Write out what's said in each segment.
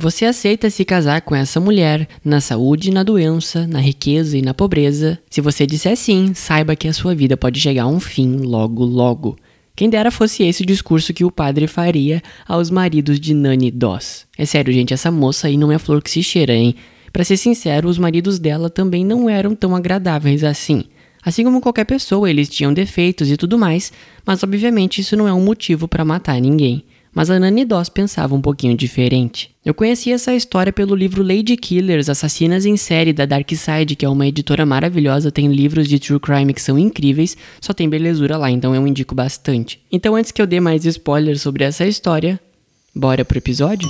Você aceita se casar com essa mulher, na saúde e na doença, na riqueza e na pobreza? Se você disser sim, saiba que a sua vida pode chegar a um fim logo logo. Quem dera fosse esse o discurso que o padre faria aos maridos de Nani Doss. É sério, gente, essa moça aí não é flor que se cheira, hein? Para ser sincero, os maridos dela também não eram tão agradáveis assim. Assim como qualquer pessoa, eles tinham defeitos e tudo mais, mas obviamente isso não é um motivo para matar ninguém. Mas a Nani Doss pensava um pouquinho diferente. Eu conheci essa história pelo livro Lady Killers, Assassinas em Série, da Dark Side, que é uma editora maravilhosa, tem livros de true crime que são incríveis, só tem belezura lá, então eu indico bastante. Então antes que eu dê mais spoilers sobre essa história, bora pro episódio?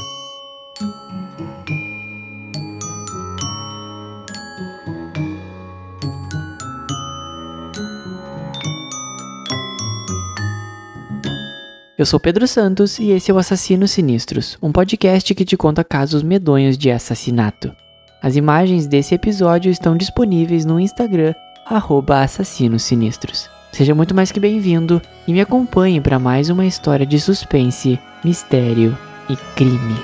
Eu sou Pedro Santos e esse é o Assassinos Sinistros, um podcast que te conta casos medonhos de assassinato. As imagens desse episódio estão disponíveis no Instagram, @assassinossinistros. Seja muito mais que bem-vindo e me acompanhe para mais uma história de suspense, mistério e crime.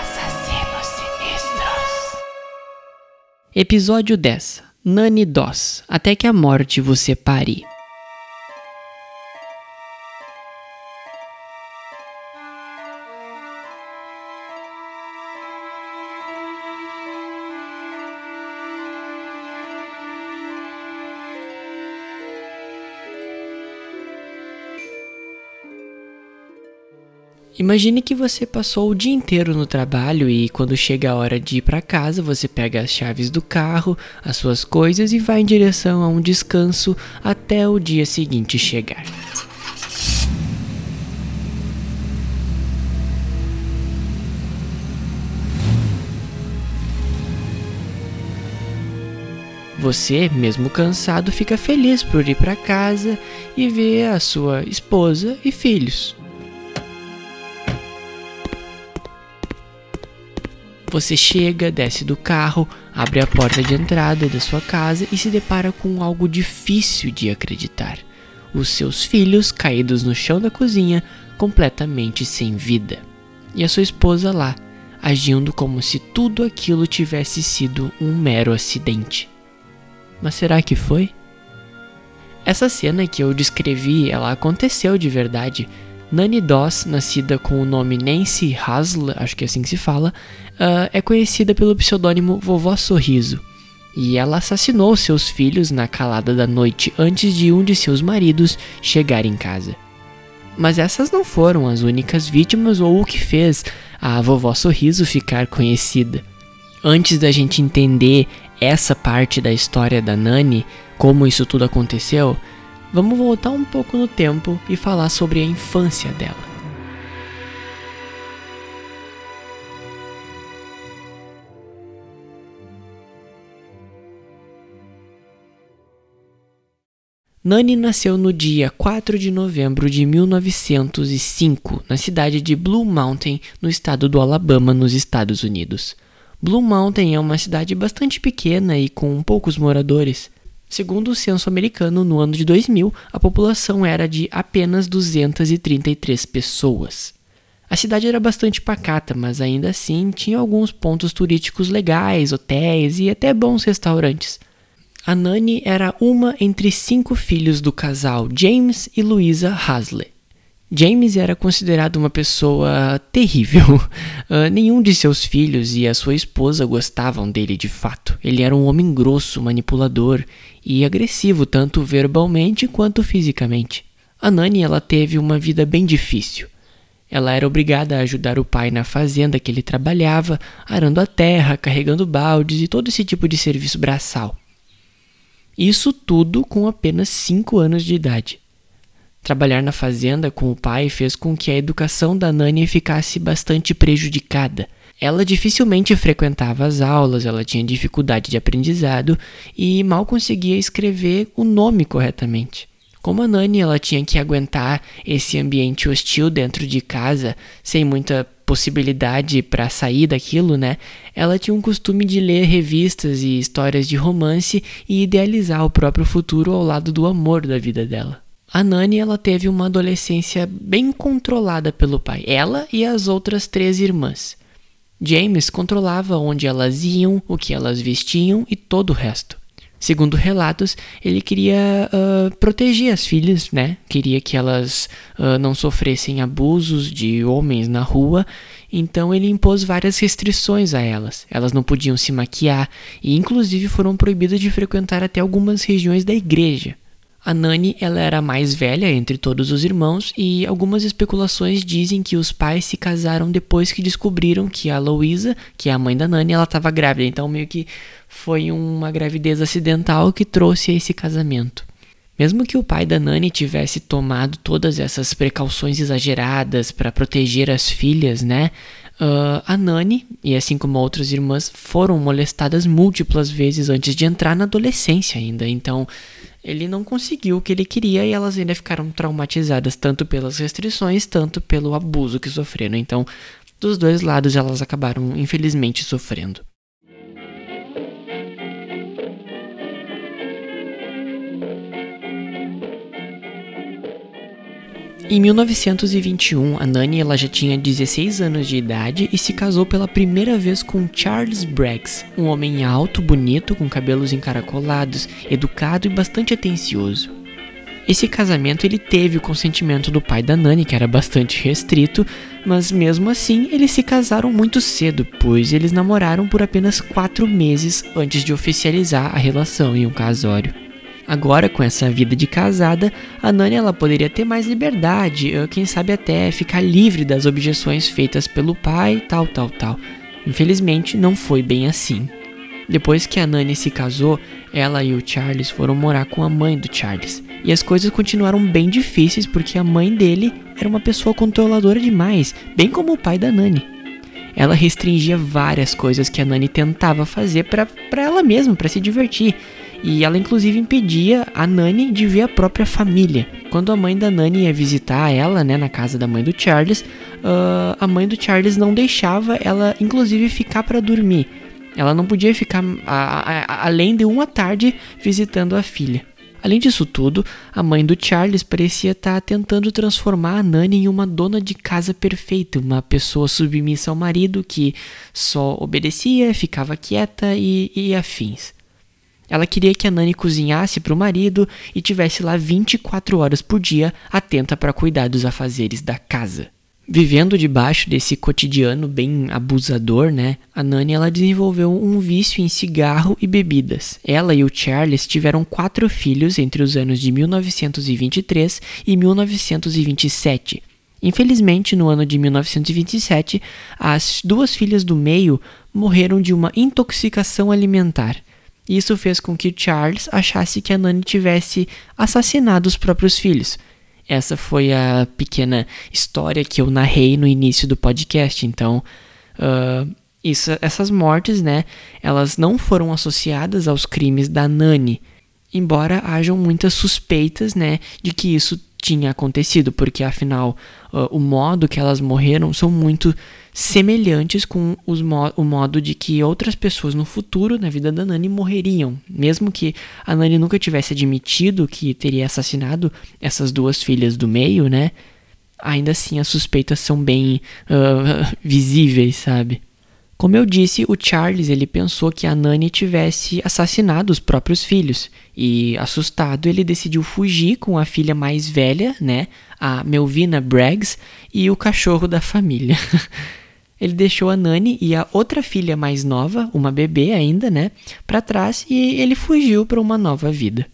Assassinos Sinistros. Episódio 10 Nani Doss, até que a morte vos separe. Imagine que você passou o dia inteiro no trabalho e quando chega a hora de ir para casa, você pega as chaves do carro, as suas coisas e vai em direção a um descanso até o dia seguinte chegar. Você, mesmo cansado, fica feliz por ir para casa e ver a sua esposa e filhos. Você chega, desce do carro, abre a porta de entrada da sua casa e se depara com algo difícil de acreditar. Os seus filhos caídos no chão da cozinha, completamente sem vida. E a sua esposa lá, agindo como se tudo aquilo tivesse sido um mero acidente. Mas será que foi? Essa cena que eu descrevi, ela aconteceu de verdade Nani Doss, nascida com o nome Nancy Hasl, acho que é assim que se fala, uh, é conhecida pelo pseudônimo Vovó Sorriso. E ela assassinou seus filhos na calada da noite antes de um de seus maridos chegar em casa. Mas essas não foram as únicas vítimas ou o que fez a Vovó Sorriso ficar conhecida. Antes da gente entender essa parte da história da Nani, como isso tudo aconteceu, vamos voltar um pouco no tempo e falar sobre a infância dela. Nani nasceu no dia 4 de novembro de 1905, na cidade de Blue Mountain, no estado do Alabama, nos Estados Unidos. Blue Mountain é uma cidade bastante pequena e com poucos moradores. Segundo o censo americano, no ano de 2000, a população era de apenas 233 pessoas. A cidade era bastante pacata, mas ainda assim tinha alguns pontos turísticos legais, hotéis e até bons restaurantes. A Nani era uma entre cinco filhos do casal James e Louisa Hasley. James era considerado uma pessoa terrível. Uh, nenhum de seus filhos e a sua esposa gostavam dele de fato. Ele era um homem grosso, manipulador e agressivo tanto verbalmente quanto fisicamente. A Nani ela teve uma vida bem difícil. Ela era obrigada a ajudar o pai na fazenda que ele trabalhava, arando a terra, carregando baldes e todo esse tipo de serviço braçal. Isso tudo com apenas 5 anos de idade. Trabalhar na fazenda com o pai fez com que a educação da Nani ficasse bastante prejudicada. Ela dificilmente frequentava as aulas, ela tinha dificuldade de aprendizado e mal conseguia escrever o nome corretamente. Como a Nani ela tinha que aguentar esse ambiente hostil dentro de casa, sem muita possibilidade para sair daquilo, né? Ela tinha um costume de ler revistas e histórias de romance e idealizar o próprio futuro ao lado do amor da vida dela. A Nani ela teve uma adolescência bem controlada pelo pai, ela e as outras três irmãs. James controlava onde elas iam, o que elas vestiam e todo o resto. Segundo relatos, ele queria uh, proteger as filhas, né? Queria que elas uh, não sofressem abusos de homens na rua, então ele impôs várias restrições a elas. Elas não podiam se maquiar e, inclusive, foram proibidas de frequentar até algumas regiões da igreja. A Nani ela era a mais velha entre todos os irmãos e algumas especulações dizem que os pais se casaram depois que descobriram que a Louisa, que é a mãe da Nani, ela estava grávida. Então meio que foi uma gravidez acidental que trouxe esse casamento. Mesmo que o pai da Nani tivesse tomado todas essas precauções exageradas para proteger as filhas, né? Uh, a Nani, e assim como outras irmãs, foram molestadas múltiplas vezes antes de entrar na adolescência ainda. Então, ele não conseguiu o que ele queria e elas ainda ficaram traumatizadas tanto pelas restrições, tanto pelo abuso que sofreram. Então, dos dois lados elas acabaram infelizmente sofrendo. Em 1921, a Nani ela já tinha 16 anos de idade e se casou pela primeira vez com Charles Braggs, um homem alto, bonito, com cabelos encaracolados, educado e bastante atencioso. Esse casamento ele teve o consentimento do pai da Nani, que era bastante restrito, mas mesmo assim eles se casaram muito cedo, pois eles namoraram por apenas quatro meses antes de oficializar a relação em um casório. Agora, com essa vida de casada, a Nani ela poderia ter mais liberdade, quem sabe até ficar livre das objeções feitas pelo pai, tal, tal, tal. Infelizmente, não foi bem assim. Depois que a Nani se casou, ela e o Charles foram morar com a mãe do Charles. E as coisas continuaram bem difíceis porque a mãe dele era uma pessoa controladora demais, bem como o pai da Nani. Ela restringia várias coisas que a Nani tentava fazer para ela mesma, para se divertir. E ela inclusive impedia a Nani de ver a própria família. Quando a mãe da Nani ia visitar ela, né, na casa da mãe do Charles, uh, a mãe do Charles não deixava ela, inclusive, ficar para dormir. Ela não podia ficar a, a, além de uma tarde visitando a filha. Além disso tudo, a mãe do Charles parecia estar tentando transformar a Nani em uma dona de casa perfeita, uma pessoa submissa ao marido que só obedecia, ficava quieta e, e afins. Ela queria que a Nani cozinhasse para o marido e tivesse lá 24 horas por dia, atenta para cuidar dos afazeres da casa. Vivendo debaixo desse cotidiano bem abusador, né? A Nani ela desenvolveu um vício em cigarro e bebidas. Ela e o Charles tiveram quatro filhos entre os anos de 1923 e 1927. Infelizmente, no ano de 1927, as duas filhas do meio morreram de uma intoxicação alimentar. Isso fez com que Charles achasse que a Nani tivesse assassinado os próprios filhos. Essa foi a pequena história que eu narrei no início do podcast. Então, uh, isso, essas mortes, né, elas não foram associadas aos crimes da Nani, embora hajam muitas suspeitas, né, de que isso tinha acontecido, porque afinal uh, o modo que elas morreram são muito semelhantes com mo o modo de que outras pessoas no futuro, na vida da Nani, morreriam. Mesmo que a Nani nunca tivesse admitido que teria assassinado essas duas filhas do meio, né? Ainda assim, as suspeitas são bem uh, visíveis, sabe? Como eu disse, o Charles ele pensou que a Nani tivesse assassinado os próprios filhos e, assustado, ele decidiu fugir com a filha mais velha, né, a Melvina Braggs, e o cachorro da família. ele deixou a Nani e a outra filha mais nova, uma bebê ainda, né, para trás e ele fugiu para uma nova vida.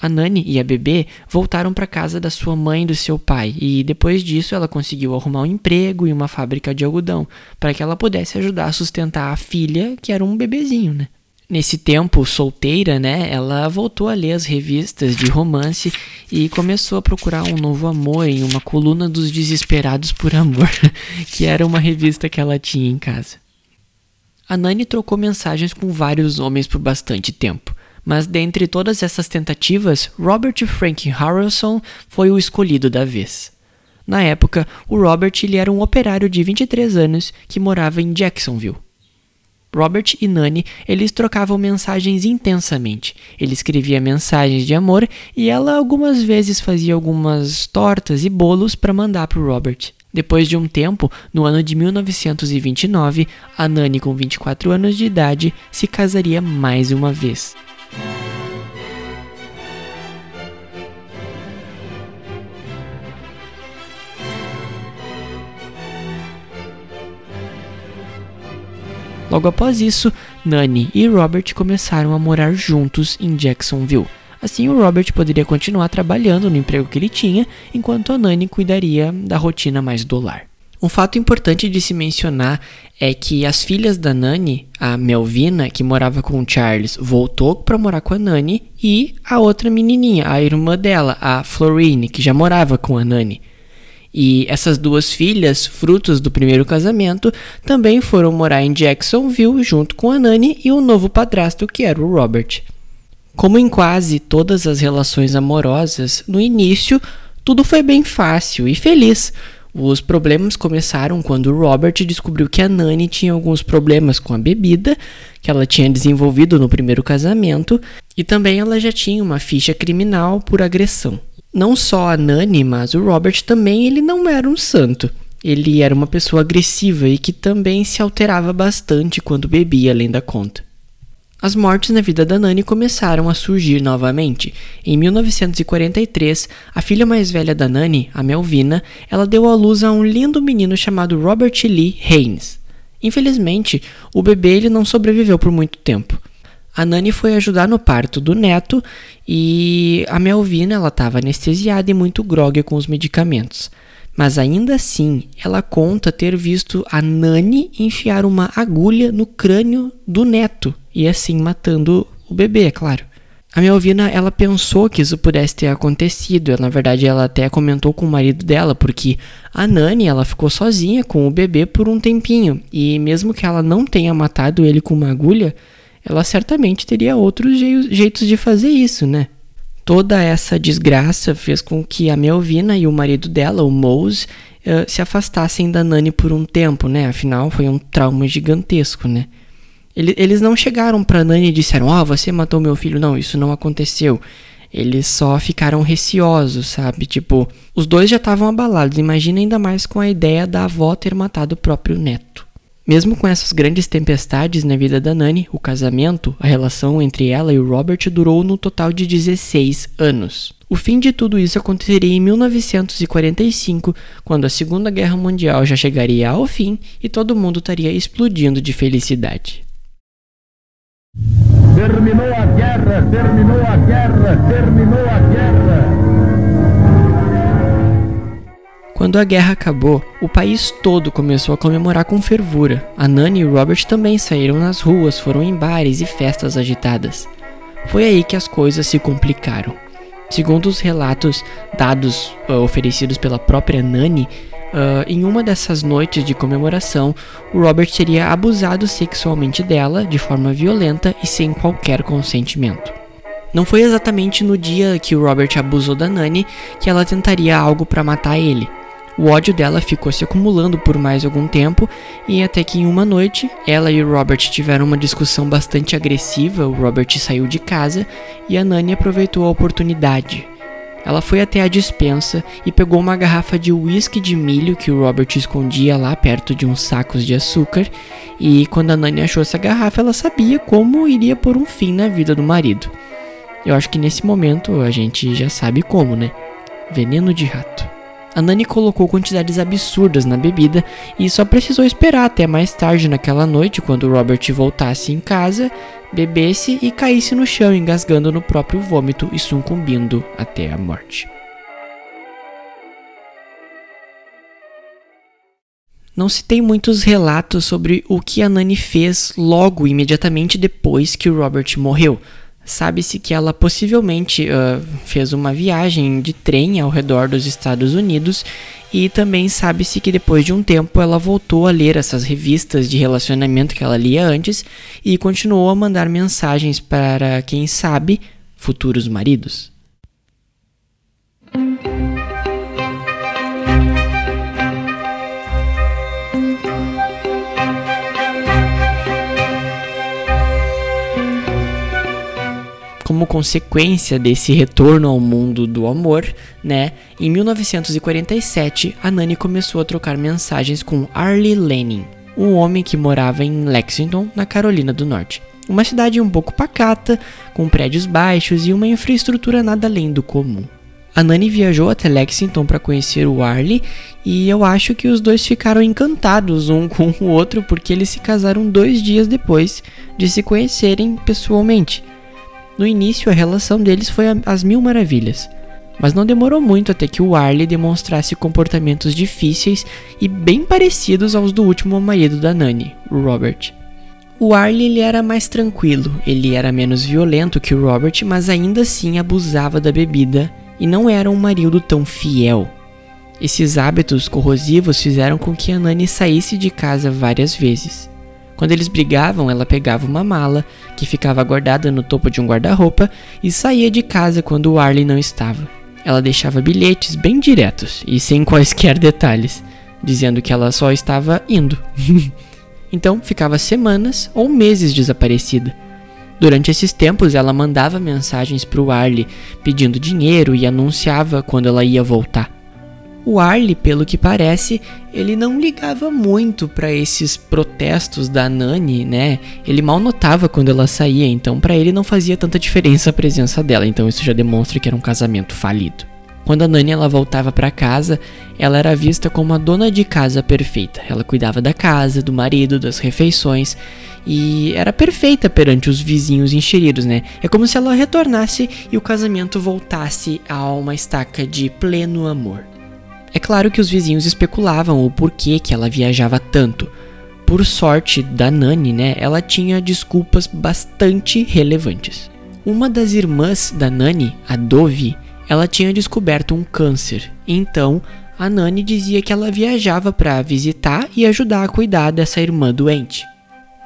A Nani e a bebê voltaram para casa da sua mãe e do seu pai, e depois disso ela conseguiu arrumar um emprego em uma fábrica de algodão, para que ela pudesse ajudar a sustentar a filha, que era um bebezinho, né? Nesse tempo, solteira, né, ela voltou a ler as revistas de romance e começou a procurar um novo amor em uma coluna dos Desesperados por Amor, que era uma revista que ela tinha em casa. A Nani trocou mensagens com vários homens por bastante tempo, mas dentre todas essas tentativas, Robert Frank Harrelson foi o escolhido da vez. Na época, o Robert ele era um operário de 23 anos que morava em Jacksonville. Robert e Nani, eles trocavam mensagens intensamente. Ele escrevia mensagens de amor e ela algumas vezes fazia algumas tortas e bolos para mandar para o Robert. Depois de um tempo, no ano de 1929, a Nani, com 24 anos de idade, se casaria mais uma vez. Logo após isso, Nani e Robert começaram a morar juntos em Jacksonville. Assim, o Robert poderia continuar trabalhando no emprego que ele tinha, enquanto a Nani cuidaria da rotina mais do lar. Um fato importante de se mencionar é que as filhas da Nani, a Melvina, que morava com o Charles, voltou para morar com a Nani, e a outra menininha, a irmã dela, a Florine, que já morava com a Nani. E essas duas filhas, frutos do primeiro casamento, também foram morar em Jacksonville junto com a Nani e o novo padrasto que era o Robert. Como em quase todas as relações amorosas, no início tudo foi bem fácil e feliz. Os problemas começaram quando Robert descobriu que a Nani tinha alguns problemas com a bebida que ela tinha desenvolvido no primeiro casamento e também ela já tinha uma ficha criminal por agressão. Não só a Nani, mas o Robert também ele não era um santo. Ele era uma pessoa agressiva e que também se alterava bastante quando bebia além da conta. As mortes na vida da Nani começaram a surgir novamente. Em 1943, a filha mais velha da Nani, a Melvina, ela deu à luz a um lindo menino chamado Robert Lee Haynes. Infelizmente, o bebê ele não sobreviveu por muito tempo. A Nani foi ajudar no parto do neto e a Melvina ela estava anestesiada e muito grogue com os medicamentos. Mas ainda assim, ela conta ter visto a Nani enfiar uma agulha no crânio do neto e assim matando o bebê, é claro. A Melvina, ela pensou que isso pudesse ter acontecido. Na verdade, ela até comentou com o marido dela, porque a Nani, ela ficou sozinha com o bebê por um tempinho. E mesmo que ela não tenha matado ele com uma agulha, ela certamente teria outros jeitos de fazer isso, né? Toda essa desgraça fez com que a Melvina e o marido dela, o Mose, uh, se afastassem da Nani por um tempo, né? Afinal, foi um trauma gigantesco, né? Eles não chegaram pra Nani e disseram: Ah, oh, você matou meu filho. Não, isso não aconteceu. Eles só ficaram receosos, sabe? Tipo, os dois já estavam abalados. Imagina ainda mais com a ideia da avó ter matado o próprio neto. Mesmo com essas grandes tempestades na vida da Nani, o casamento, a relação entre ela e o Robert durou no total de 16 anos. O fim de tudo isso aconteceria em 1945, quando a Segunda Guerra Mundial já chegaria ao fim e todo mundo estaria explodindo de felicidade. Terminou a guerra, terminou a guerra, terminou a guerra. Quando a guerra acabou, o país todo começou a comemorar com fervura. A Nani e o Robert também saíram nas ruas, foram em bares e festas agitadas. Foi aí que as coisas se complicaram. Segundo os relatos dados uh, oferecidos pela própria Nani, uh, em uma dessas noites de comemoração, o Robert teria abusado sexualmente dela de forma violenta e sem qualquer consentimento. Não foi exatamente no dia que o Robert abusou da Nani que ela tentaria algo para matar ele. O ódio dela ficou se acumulando por mais algum tempo e até que em uma noite ela e o Robert tiveram uma discussão bastante agressiva. O Robert saiu de casa e a Nani aproveitou a oportunidade. Ela foi até a dispensa e pegou uma garrafa de uísque de milho que o Robert escondia lá perto de uns sacos de açúcar. E quando a Nani achou essa garrafa, ela sabia como iria pôr um fim na vida do marido. Eu acho que nesse momento a gente já sabe como, né? Veneno de rato. A Nani colocou quantidades absurdas na bebida e só precisou esperar até mais tarde naquela noite, quando Robert voltasse em casa, bebesse e caísse no chão, engasgando no próprio vômito e sucumbindo até a morte. Não se tem muitos relatos sobre o que a Nani fez logo imediatamente depois que o Robert morreu. Sabe-se que ela possivelmente uh, fez uma viagem de trem ao redor dos Estados Unidos e também sabe-se que depois de um tempo ela voltou a ler essas revistas de relacionamento que ela lia antes e continuou a mandar mensagens para, quem sabe, futuros maridos. Consequência desse retorno ao mundo do amor, né? Em 1947, a Nani começou a trocar mensagens com Arlie Lenin, um homem que morava em Lexington, na Carolina do Norte. Uma cidade um pouco pacata, com prédios baixos e uma infraestrutura nada além do comum. A Nani viajou até Lexington para conhecer o Arlie e eu acho que os dois ficaram encantados um com o outro porque eles se casaram dois dias depois de se conhecerem pessoalmente. No início, a relação deles foi às mil maravilhas, mas não demorou muito até que o Arlie demonstrasse comportamentos difíceis e bem parecidos aos do último marido da Nani, Robert. O Arlie ele era mais tranquilo, ele era menos violento que o Robert, mas ainda assim abusava da bebida e não era um marido tão fiel. Esses hábitos corrosivos fizeram com que a Nani saísse de casa várias vezes. Quando eles brigavam, ela pegava uma mala, que ficava guardada no topo de um guarda-roupa, e saía de casa quando o Arlie não estava. Ela deixava bilhetes bem diretos e sem quaisquer detalhes, dizendo que ela só estava indo. então ficava semanas ou meses desaparecida. Durante esses tempos, ela mandava mensagens para o Arlie pedindo dinheiro e anunciava quando ela ia voltar. O Arlie, pelo que parece, ele não ligava muito para esses protestos da Nani, né? Ele mal notava quando ela saía, então para ele não fazia tanta diferença a presença dela, então isso já demonstra que era um casamento falido. Quando a Nani ela voltava para casa, ela era vista como a dona de casa perfeita. Ela cuidava da casa, do marido, das refeições e era perfeita perante os vizinhos enxeridos, né? É como se ela retornasse e o casamento voltasse a uma estaca de pleno amor. É claro que os vizinhos especulavam o porquê que ela viajava tanto. Por sorte da Nani, né, ela tinha desculpas bastante relevantes. Uma das irmãs da Nani, a Dovi, ela tinha descoberto um câncer. Então, a Nani dizia que ela viajava para visitar e ajudar a cuidar dessa irmã doente.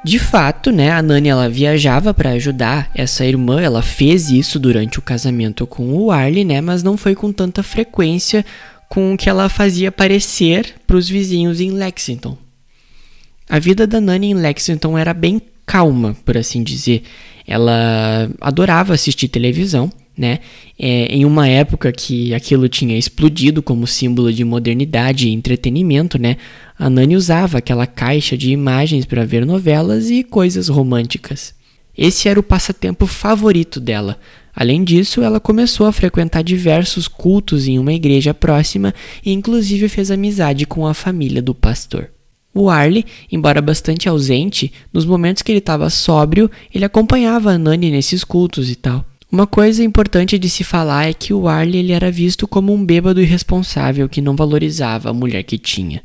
De fato, né, a Nani ela viajava para ajudar essa irmã, ela fez isso durante o casamento com o Arlie, né, mas não foi com tanta frequência com o que ela fazia parecer para os vizinhos em Lexington. A vida da Nani em Lexington era bem calma, por assim dizer. Ela adorava assistir televisão, né? É, em uma época que aquilo tinha explodido como símbolo de modernidade e entretenimento, né? A Nani usava aquela caixa de imagens para ver novelas e coisas românticas. Esse era o passatempo favorito dela. Além disso, ela começou a frequentar diversos cultos em uma igreja próxima e inclusive fez amizade com a família do pastor. O Arlie, embora bastante ausente, nos momentos que ele estava sóbrio, ele acompanhava a Nani nesses cultos e tal. Uma coisa importante de se falar é que o Arlie ele era visto como um bêbado irresponsável que não valorizava a mulher que tinha.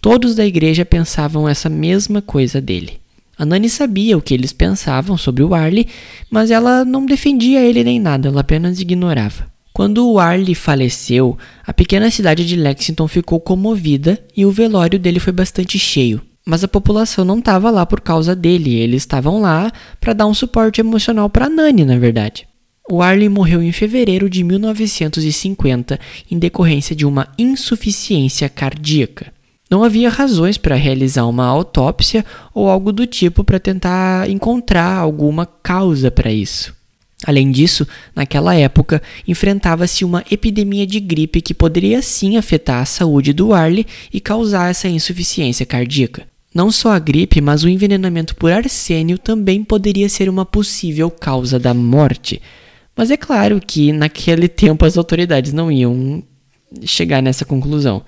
Todos da igreja pensavam essa mesma coisa dele. A Nani sabia o que eles pensavam sobre o Arlie, mas ela não defendia ele nem nada, ela apenas ignorava. Quando o Arlie faleceu, a pequena cidade de Lexington ficou comovida e o velório dele foi bastante cheio. Mas a população não estava lá por causa dele, eles estavam lá para dar um suporte emocional para Nani, na verdade. O Arlie morreu em fevereiro de 1950 em decorrência de uma insuficiência cardíaca. Não havia razões para realizar uma autópsia ou algo do tipo para tentar encontrar alguma causa para isso. Além disso, naquela época, enfrentava-se uma epidemia de gripe que poderia sim afetar a saúde do Arlie e causar essa insuficiência cardíaca. Não só a gripe, mas o envenenamento por arsênio também poderia ser uma possível causa da morte. Mas é claro que naquele tempo as autoridades não iam chegar nessa conclusão.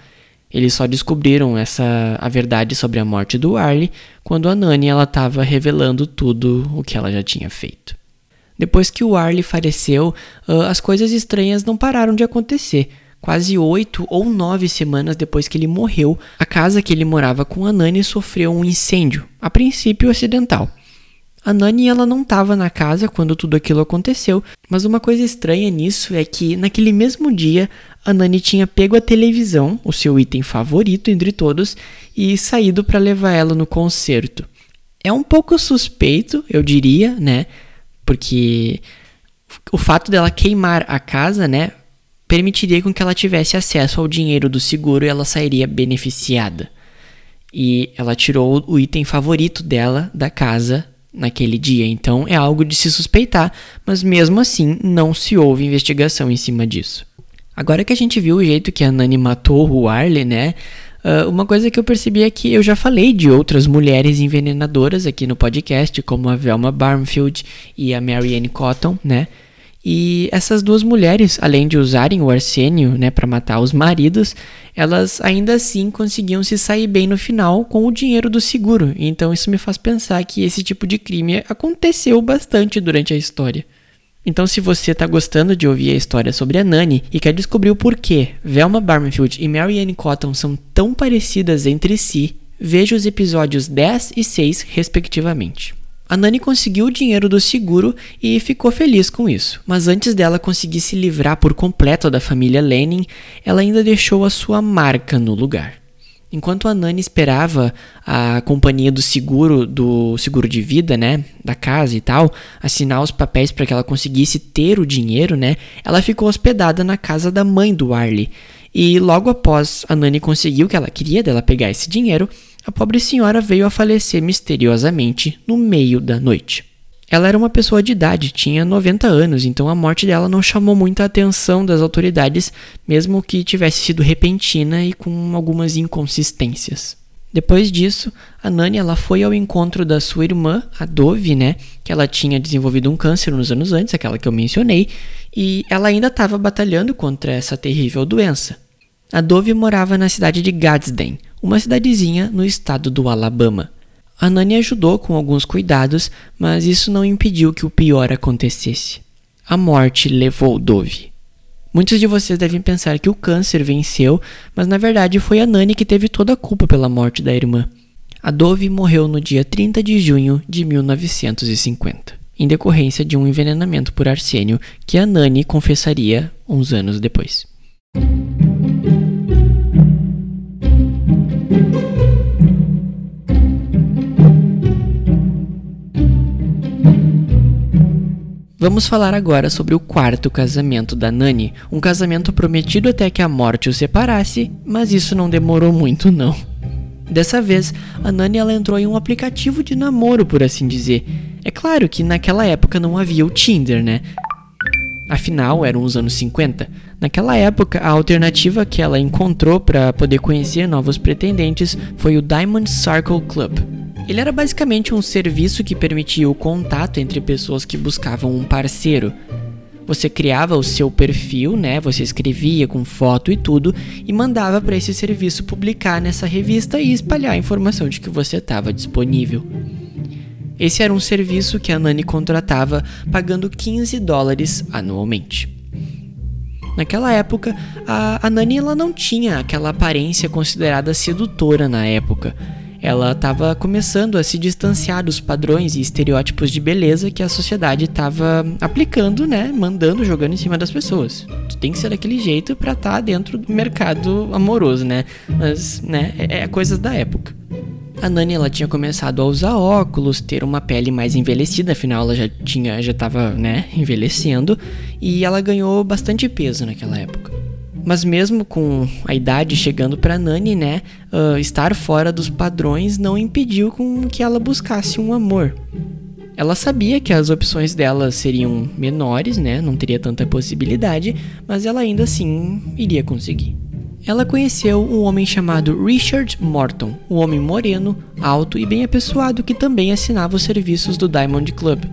Eles só descobriram essa a verdade sobre a morte do Arlie quando a Nani ela estava revelando tudo o que ela já tinha feito. Depois que o Arlie faleceu, as coisas estranhas não pararam de acontecer. Quase oito ou nove semanas depois que ele morreu, a casa que ele morava com a Nani sofreu um incêndio, a princípio acidental. A Nani ela não estava na casa quando tudo aquilo aconteceu, mas uma coisa estranha nisso é que naquele mesmo dia a Nani tinha pego a televisão, o seu item favorito entre todos, e saído para levar ela no concerto. É um pouco suspeito, eu diria, né? Porque o fato dela queimar a casa, né, permitiria com que ela tivesse acesso ao dinheiro do seguro e ela sairia beneficiada. E ela tirou o item favorito dela da casa naquele dia, então é algo de se suspeitar, mas mesmo assim não se houve investigação em cima disso. Agora que a gente viu o jeito que a Nani matou o Arley, né? Uh, uma coisa que eu percebi é que eu já falei de outras mulheres envenenadoras aqui no podcast, como a Velma Barnfield e a Marianne Cotton, né? E essas duas mulheres, além de usarem o arsênio, né, para matar os maridos, elas ainda assim conseguiam se sair bem no final com o dinheiro do seguro. Então isso me faz pensar que esse tipo de crime aconteceu bastante durante a história. Então, se você está gostando de ouvir a história sobre a Nani e quer descobrir o porquê Velma Barmenfield e Marianne Cotton são tão parecidas entre si, veja os episódios 10 e 6, respectivamente. A Nani conseguiu o dinheiro do seguro e ficou feliz com isso. Mas antes dela conseguir se livrar por completo da família Lenin, ela ainda deixou a sua marca no lugar. Enquanto a Nani esperava a companhia do seguro, do seguro de vida, né, da casa e tal, assinar os papéis para que ela conseguisse ter o dinheiro, né, ela ficou hospedada na casa da mãe do Arlie. E logo após a Nani conseguiu o que ela queria dela pegar esse dinheiro, a pobre senhora veio a falecer misteriosamente no meio da noite. Ela era uma pessoa de idade, tinha 90 anos, então a morte dela não chamou muita atenção das autoridades, mesmo que tivesse sido repentina e com algumas inconsistências. Depois disso, a Nani ela foi ao encontro da sua irmã, a Dove, né, que ela tinha desenvolvido um câncer nos anos antes, aquela que eu mencionei, e ela ainda estava batalhando contra essa terrível doença. A Dove morava na cidade de Gadsden, uma cidadezinha no estado do Alabama. A Nani ajudou com alguns cuidados, mas isso não impediu que o pior acontecesse. A morte levou Dove. Muitos de vocês devem pensar que o câncer venceu, mas na verdade foi a Nani que teve toda a culpa pela morte da irmã. A Dove morreu no dia 30 de junho de 1950, em decorrência de um envenenamento por arsênio que a Nani confessaria uns anos depois. Vamos falar agora sobre o quarto casamento da Nani, um casamento prometido até que a morte o separasse, mas isso não demorou muito não. Dessa vez, a Nani ela entrou em um aplicativo de namoro, por assim dizer. É claro que naquela época não havia o Tinder, né? Afinal, eram os anos 50. Naquela época, a alternativa que ela encontrou para poder conhecer novos pretendentes foi o Diamond Circle Club. Ele era basicamente um serviço que permitia o contato entre pessoas que buscavam um parceiro. Você criava o seu perfil, né? Você escrevia com foto e tudo e mandava para esse serviço publicar nessa revista e espalhar a informação de que você estava disponível. Esse era um serviço que a Nani contratava pagando 15 dólares anualmente. Naquela época, a, a Nani ela não tinha aquela aparência considerada sedutora na época ela estava começando a se distanciar dos padrões e estereótipos de beleza que a sociedade estava aplicando, né, mandando, jogando em cima das pessoas. Tu tem que ser daquele jeito para estar tá dentro do mercado amoroso, né? Mas, né, é, é coisas da época. A Nani ela tinha começado a usar óculos, ter uma pele mais envelhecida, afinal ela já tinha já estava, né, envelhecendo, e ela ganhou bastante peso naquela época. Mas mesmo com a idade chegando para Nani, né, uh, estar fora dos padrões não impediu com que ela buscasse um amor. Ela sabia que as opções dela seriam menores, né, não teria tanta possibilidade, mas ela ainda assim iria conseguir. Ela conheceu um homem chamado Richard Morton, um homem moreno, alto e bem apessoado que também assinava os serviços do Diamond Club.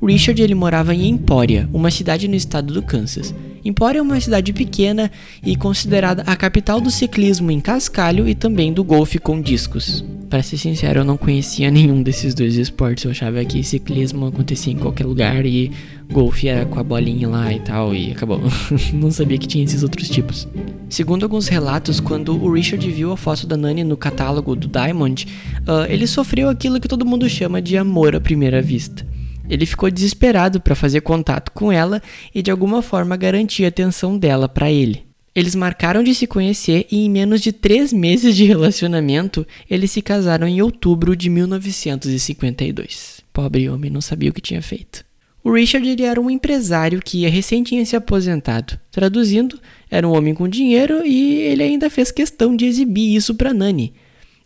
Richard ele morava em Emporia, uma cidade no estado do Kansas. Emporia é uma cidade pequena e considerada a capital do ciclismo em cascalho e também do golfe com discos. Para ser sincero, eu não conhecia nenhum desses dois esportes. Eu achava que ciclismo acontecia em qualquer lugar e golfe era com a bolinha lá e tal, e acabou. não sabia que tinha esses outros tipos. Segundo alguns relatos, quando o Richard viu a foto da Nani no catálogo do Diamond, uh, ele sofreu aquilo que todo mundo chama de amor à primeira vista. Ele ficou desesperado para fazer contato com ela e de alguma forma garantir a atenção dela para ele. Eles marcaram de se conhecer e em menos de três meses de relacionamento, eles se casaram em outubro de 1952. Pobre homem, não sabia o que tinha feito. O Richard ele era um empresário que recém tinha se aposentado. Traduzindo, era um homem com dinheiro e ele ainda fez questão de exibir isso para Nani.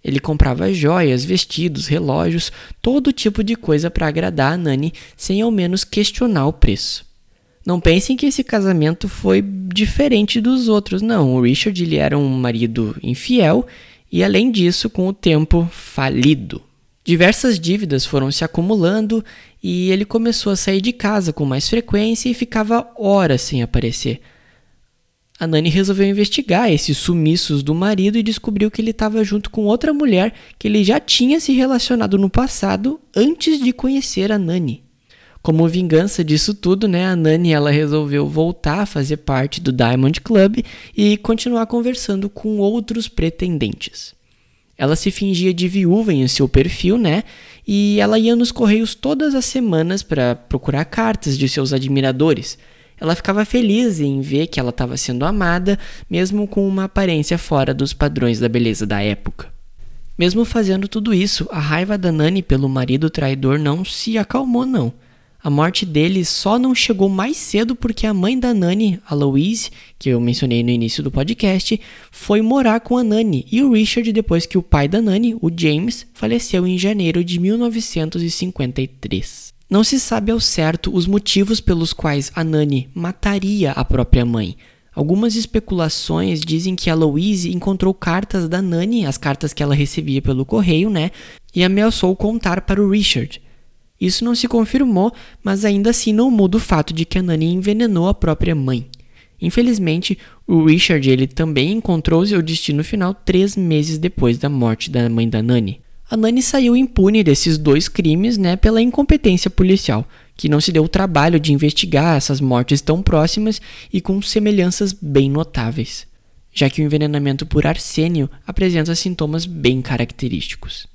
Ele comprava joias, vestidos, relógios, todo tipo de coisa para agradar a Nani sem ao menos questionar o preço. Não pensem que esse casamento foi diferente dos outros, não. O Richard ele era um marido infiel e, além disso, com o tempo, falido. Diversas dívidas foram se acumulando e ele começou a sair de casa com mais frequência e ficava horas sem aparecer. A Nani resolveu investigar esses sumiços do marido e descobriu que ele estava junto com outra mulher que ele já tinha se relacionado no passado antes de conhecer a Nani. Como vingança disso tudo, né, a Nani ela resolveu voltar a fazer parte do Diamond Club e continuar conversando com outros pretendentes. Ela se fingia de viúva em seu perfil, né? E ela ia nos correios todas as semanas para procurar cartas de seus admiradores ela ficava feliz em ver que ela estava sendo amada, mesmo com uma aparência fora dos padrões da beleza da época. Mesmo fazendo tudo isso, a raiva da Nani pelo marido traidor não se acalmou, não. A morte dele só não chegou mais cedo porque a mãe da Nani, a Louise, que eu mencionei no início do podcast, foi morar com a Nani e o Richard depois que o pai da Nani, o James, faleceu em janeiro de 1953. Não se sabe ao certo os motivos pelos quais a Nani mataria a própria mãe. Algumas especulações dizem que a Louise encontrou cartas da Nani, as cartas que ela recebia pelo correio, né? E ameaçou contar para o Richard. Isso não se confirmou, mas ainda assim não muda o fato de que a Nani envenenou a própria mãe. Infelizmente, o Richard ele também encontrou seu destino final três meses depois da morte da mãe da Nani. A Nani saiu impune desses dois crimes, né, pela incompetência policial, que não se deu o trabalho de investigar essas mortes tão próximas e com semelhanças bem notáveis, já que o envenenamento por arsênio apresenta sintomas bem característicos.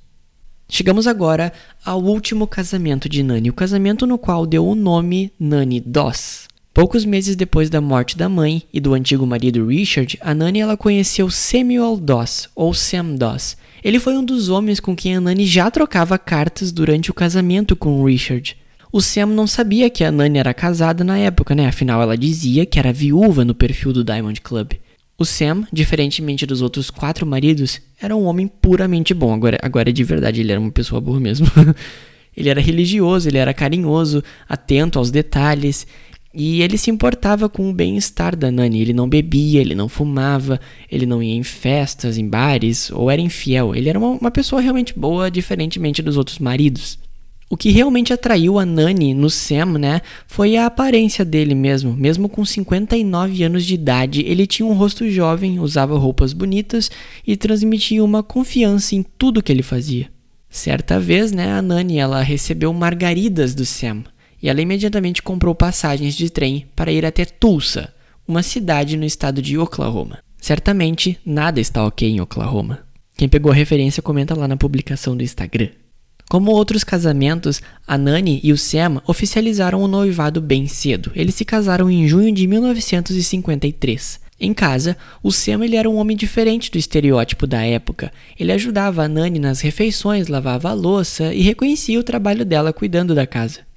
Chegamos agora ao último casamento de Nani, o casamento no qual deu o nome Nani Doss. Poucos meses depois da morte da mãe e do antigo marido Richard, a Nani ela conheceu Samuel Doss, ou Sam Doss, ele foi um dos homens com quem a Nani já trocava cartas durante o casamento com o Richard. O Sam não sabia que a Nani era casada na época, né? Afinal, ela dizia que era viúva no perfil do Diamond Club. O Sam, diferentemente dos outros quatro maridos, era um homem puramente bom. Agora, agora de verdade, ele era uma pessoa boa mesmo. ele era religioso, ele era carinhoso, atento aos detalhes. E ele se importava com o bem-estar da Nani. Ele não bebia, ele não fumava, ele não ia em festas, em bares, ou era infiel. Ele era uma, uma pessoa realmente boa, diferentemente dos outros maridos. O que realmente atraiu a Nani no Sam, né, foi a aparência dele mesmo. Mesmo com 59 anos de idade, ele tinha um rosto jovem, usava roupas bonitas e transmitia uma confiança em tudo que ele fazia. Certa vez, né, a Nani ela recebeu margaridas do Sam e ela imediatamente comprou passagens de trem para ir até Tulsa, uma cidade no estado de Oklahoma. Certamente nada está ok em Oklahoma. Quem pegou a referência comenta lá na publicação do Instagram. Como outros casamentos, a Nani e o Sam oficializaram o noivado bem cedo. Eles se casaram em junho de 1953. Em casa, o Sam ele era um homem diferente do estereótipo da época. Ele ajudava a Nani nas refeições, lavava a louça e reconhecia o trabalho dela cuidando da casa.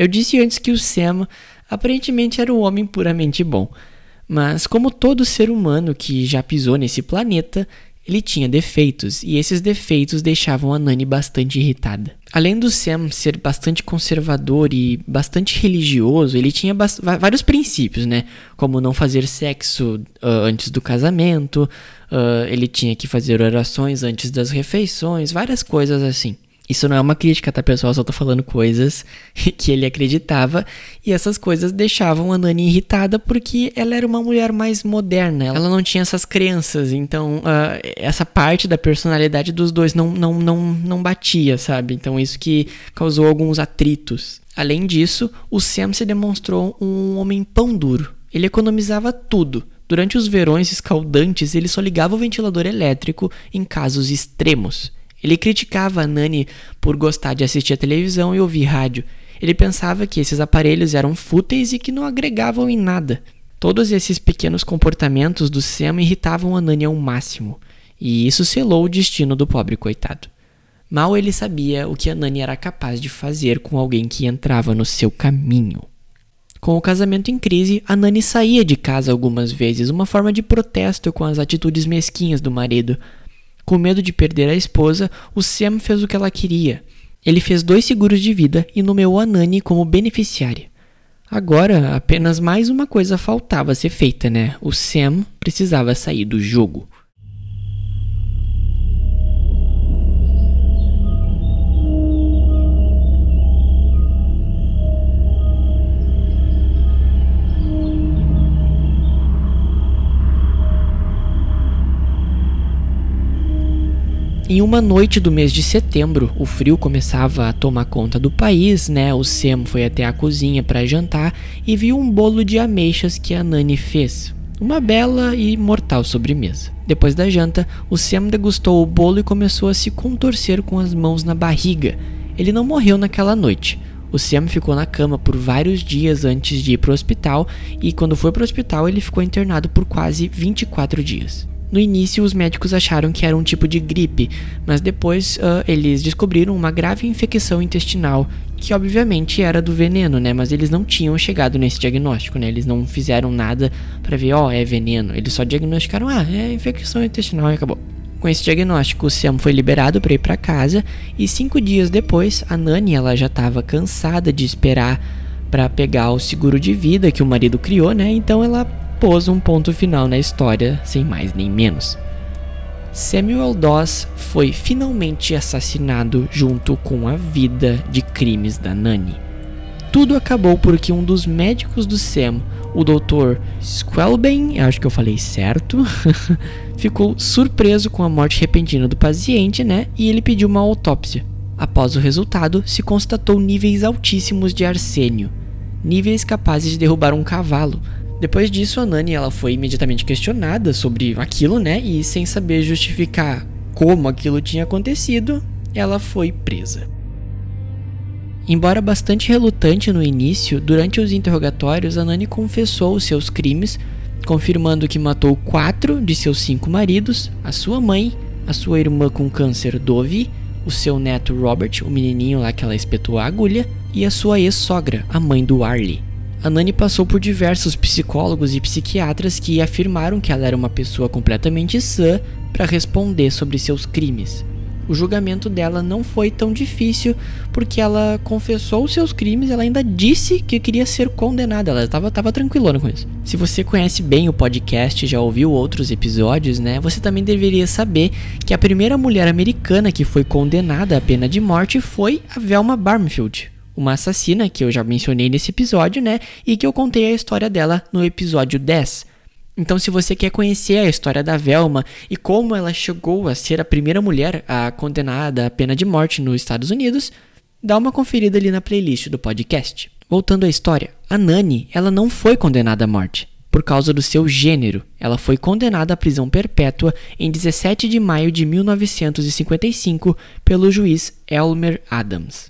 Eu disse antes que o Sam aparentemente era um homem puramente bom, mas como todo ser humano que já pisou nesse planeta, ele tinha defeitos, e esses defeitos deixavam a Nani bastante irritada. Além do Sam ser bastante conservador e bastante religioso, ele tinha vários princípios, né? Como não fazer sexo uh, antes do casamento, uh, ele tinha que fazer orações antes das refeições, várias coisas assim. Isso não é uma crítica, tá, pessoal? Só tô falando coisas que ele acreditava. E essas coisas deixavam a Nani irritada porque ela era uma mulher mais moderna. Ela não tinha essas crenças. Então, uh, essa parte da personalidade dos dois não, não, não, não batia, sabe? Então, isso que causou alguns atritos. Além disso, o Sam se demonstrou um homem pão duro. Ele economizava tudo. Durante os verões escaldantes, ele só ligava o ventilador elétrico em casos extremos. Ele criticava a Nani por gostar de assistir a televisão e ouvir rádio. Ele pensava que esses aparelhos eram fúteis e que não agregavam em nada. Todos esses pequenos comportamentos do Sam irritavam a Nani ao máximo, e isso selou o destino do pobre coitado. Mal ele sabia o que a Nani era capaz de fazer com alguém que entrava no seu caminho. Com o casamento em crise, a Nani saía de casa algumas vezes, uma forma de protesto com as atitudes mesquinhas do marido, Com medo de perder a esposa, o Sam fez o que ela queria. Ele fez dois seguros de vida e nomeou a Nani como beneficiária. Agora, apenas mais uma coisa faltava ser feita, né? O Sam precisava sair do jogo. Em uma noite do mês de setembro, o frio começava a tomar conta do país, né? O Sam foi até a cozinha para jantar e viu um bolo de ameixas que a Nani fez. Uma bela e mortal sobremesa. Depois da janta, o Sam degustou o bolo e começou a se contorcer com as mãos na barriga. Ele não morreu naquela noite. O Sam ficou na cama por vários dias antes de ir para o hospital e quando foi para o hospital ele ficou internado por quase 24 dias. No início, os médicos acharam que era um tipo de gripe, mas depois uh, eles descobriram uma grave infecção intestinal, que obviamente era do veneno, né? Mas eles não tinham chegado nesse diagnóstico, né? Eles não fizeram nada para ver, ó, oh, é veneno. Eles só diagnosticaram, ah, é infecção intestinal e acabou. Com esse diagnóstico, o Sam foi liberado para ir para casa e cinco dias depois, a Nani ela já estava cansada de esperar para pegar o seguro de vida que o marido criou, né? Então ela pôs um ponto final na história, sem mais nem menos. Samuel Doss foi finalmente assassinado junto com a vida de crimes da Nani. Tudo acabou porque um dos médicos do Sam, o Dr. Squelben, acho que eu falei certo, ficou surpreso com a morte repentina do paciente, né? E ele pediu uma autópsia. Após o resultado, se constatou níveis altíssimos de arsênio, níveis capazes de derrubar um cavalo, depois disso, a Nani ela foi imediatamente questionada sobre aquilo, né? E sem saber justificar como aquilo tinha acontecido, ela foi presa. Embora bastante relutante no início, durante os interrogatórios, a Nani confessou os seus crimes, confirmando que matou quatro de seus cinco maridos, a sua mãe, a sua irmã com câncer Dove, o seu neto Robert, o menininho lá que ela espetou a agulha, e a sua ex-sogra, a mãe do Arlie. A Nani passou por diversos psicólogos e psiquiatras que afirmaram que ela era uma pessoa completamente sã para responder sobre seus crimes. O julgamento dela não foi tão difícil porque ela confessou seus crimes, ela ainda disse que queria ser condenada, ela estava tava tranquilona com isso. Se você conhece bem o podcast, já ouviu outros episódios, né? Você também deveria saber que a primeira mulher americana que foi condenada à pena de morte foi a Velma Barmfield uma assassina que eu já mencionei nesse episódio, né? E que eu contei a história dela no episódio 10. Então, se você quer conhecer a história da Velma e como ela chegou a ser a primeira mulher a condenada à pena de morte nos Estados Unidos, dá uma conferida ali na playlist do podcast. Voltando à história, a Nani, ela não foi condenada à morte por causa do seu gênero. Ela foi condenada à prisão perpétua em 17 de maio de 1955 pelo juiz Elmer Adams.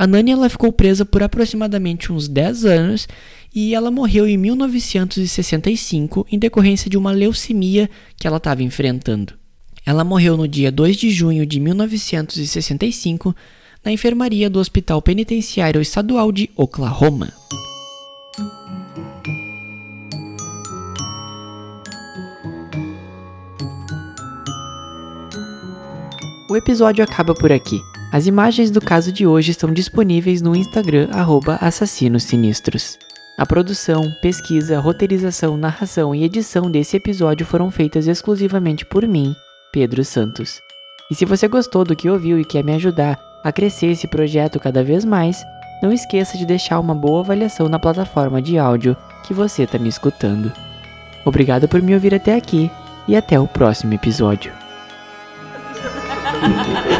A Nani ela ficou presa por aproximadamente uns 10 anos e ela morreu em 1965 em decorrência de uma leucemia que ela estava enfrentando. Ela morreu no dia 2 de junho de 1965 na enfermaria do Hospital Penitenciário Estadual de Oklahoma. O episódio acaba por aqui. As imagens do caso de hoje estão disponíveis no Instagram Assassinos Sinistros. A produção, pesquisa, roteirização, narração e edição desse episódio foram feitas exclusivamente por mim, Pedro Santos. E se você gostou do que ouviu e quer me ajudar a crescer esse projeto cada vez mais, não esqueça de deixar uma boa avaliação na plataforma de áudio que você está me escutando. Obrigado por me ouvir até aqui e até o próximo episódio.